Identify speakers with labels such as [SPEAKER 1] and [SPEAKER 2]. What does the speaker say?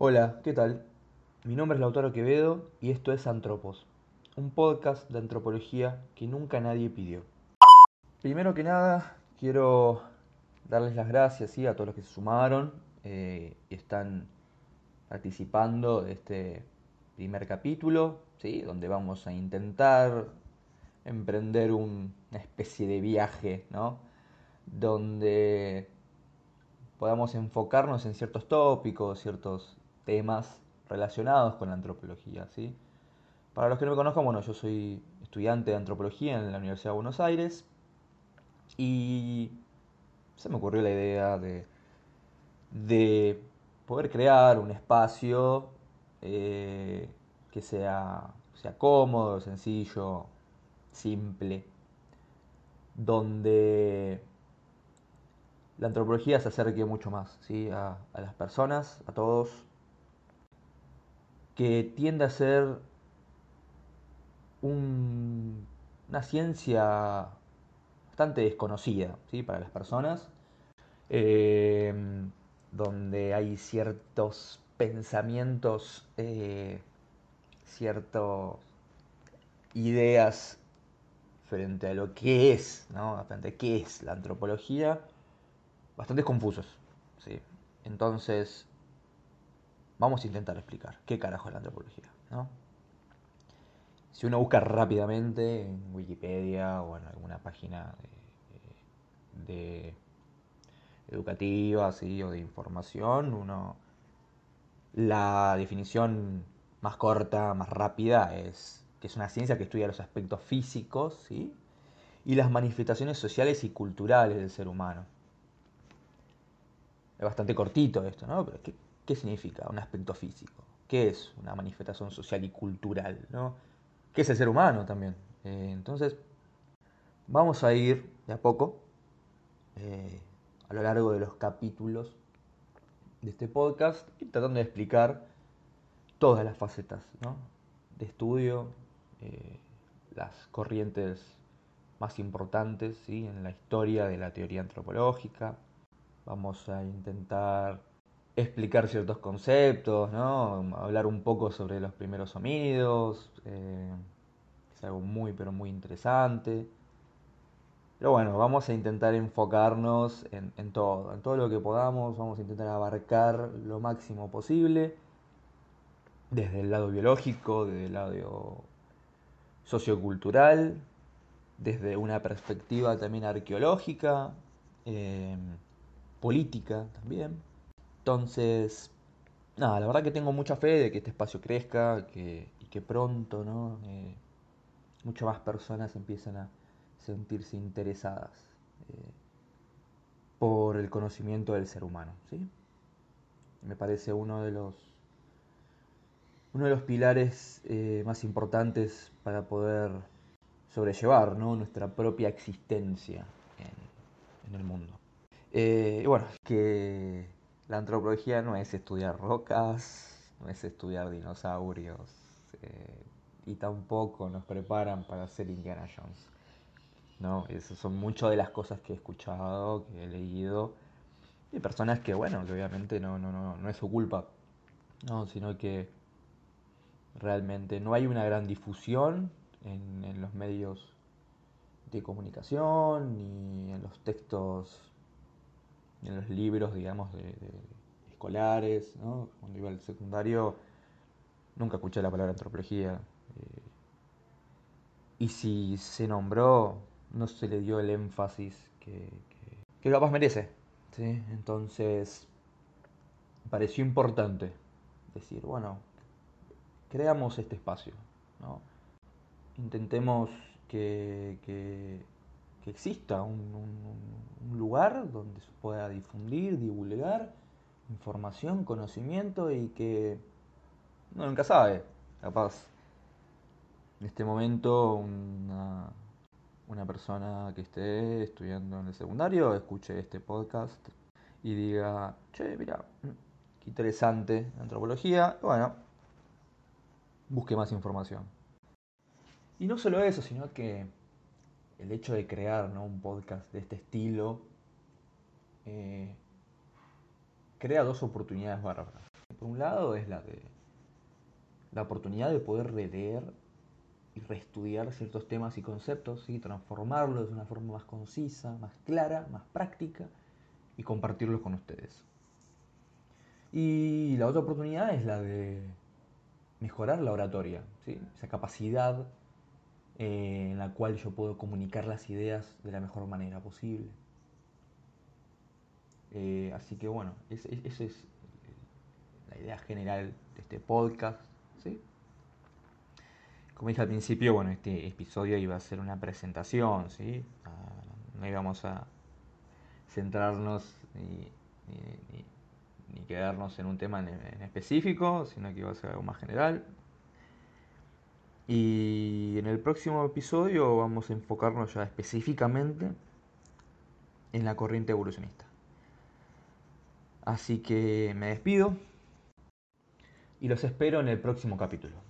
[SPEAKER 1] Hola, ¿qué tal? Mi nombre es Lautaro Quevedo y esto es Antropos, un podcast de antropología que nunca nadie pidió. Primero que nada, quiero darles las gracias a todos los que se sumaron eh, y están participando de este primer capítulo, ¿sí? donde vamos a intentar emprender un- una especie de viaje, ¿no? donde podamos enfocarnos en ciertos tópicos, ciertos temas relacionados con la antropología, ¿sí? Para los que no me conozcan, bueno, yo soy estudiante de antropología en la Universidad de Buenos Aires y se me ocurrió la idea de, de poder crear un espacio eh, que sea, sea cómodo, sencillo, simple, donde la antropología se acerque mucho más ¿sí? a, a las personas, a todos, que tiende a ser un- una ciencia bastante desconocida ¿sí? para las personas, eh, donde hay ciertos pensamientos, eh, ciertas ideas frente a lo que es, ¿no? Frente a qué es la antropología, bastante confusos, ¿sí? Entonces, vamos a intentar explicar qué carajo es la antropología, ¿no? Si uno busca rápidamente en Wikipedia o en alguna página de, de educativa, o de información, uno la definición más corta, más rápida es que es una ciencia que estudia los aspectos físicos, y las manifestaciones sociales y culturales del ser humano. Es bastante cortito esto, ¿no? Pero ¿qué, qué significa un aspecto físico? ¿Qué es una manifestación social y cultural, ¿no? ¿Qué es el ser humano también? Eh, entonces, vamos a ir de a poco, eh, a lo largo de los capítulos de este podcast, tratando de explicar todas las facetas, ¿no? de estudio, eh, las corrientes más importantes ¿sí? en la historia de la teoría antropológica. Vamos a intentar explicar ciertos conceptos, ¿no? hablar un poco sobre los primeros homínidos, eh, es algo muy pero muy interesante. Pero bueno, vamos a intentar enfocarnos en, en todo, en todo lo que podamos, vamos a intentar abarcar lo máximo posible, desde el lado biológico, desde el lado sociocultural, desde una perspectiva también arqueológica, eh, política también. Entonces, nada, la verdad que tengo mucha fe de que este espacio crezca que, y que pronto, ¿no? Eh, muchas más personas empiezan a sentirse interesadas eh, por el conocimiento del ser humano, ¿sí? Me parece uno de los uno de los pilares eh, más importantes para poder sobrellevar ¿no? nuestra propia existencia en, el mundo. Eh, bueno, que la antropología no es estudiar rocas, no es estudiar dinosaurios, eh, y tampoco nos preparan para ser Indiana Jones. ¿no? Esas son muchas de las cosas que he escuchado, que he leído, de personas que, bueno, que obviamente no, no, no, no es su culpa, ¿no? sino que realmente no hay una gran difusión en, en los medios de comunicación ni en los textos, en los libros, digamos, de, escolares, ¿no? Cuando iba al secundario nunca escuché la palabra antropología. eh, y si se nombró, no se le dio el énfasis que, que, que capaz merece. ¿sí? Entonces, pareció importante decir, bueno, creamos este espacio, ¿no? Intentemos que, que- que exista un, lugar donde se pueda difundir, divulgar información, conocimiento y que uno nunca sabe, capaz en este momento una, una persona que esté estudiando en el secundario escuche este podcast y diga, che, mira, qué interesante antropología, bueno, busque más información. Y no solo eso, sino que el hecho de crear ¿no? un podcast de este estilo eh, crea dos oportunidades bárbaras. por un lado, es la de la oportunidad de poder releer y reestudiar ciertos temas y conceptos y transformarlos de una forma más concisa, más clara, más práctica y compartirlos con ustedes. Y la otra oportunidad es la de mejorar la oratoria, ¿sí? esa capacidad eh, en la cual yo puedo comunicar las ideas de la mejor manera posible. Eh, así que bueno, esa es la idea general de este podcast. ¿sí? Como dije al principio, bueno, este episodio iba a ser una presentación, ¿sí? Ah, no íbamos a centrarnos ni, quedarnos en un tema en, específico, sino que iba a ser algo más general. Y en el próximo episodio vamos a enfocarnos ya específicamente en la corriente evolucionista. Así que me despido y los espero en el próximo capítulo.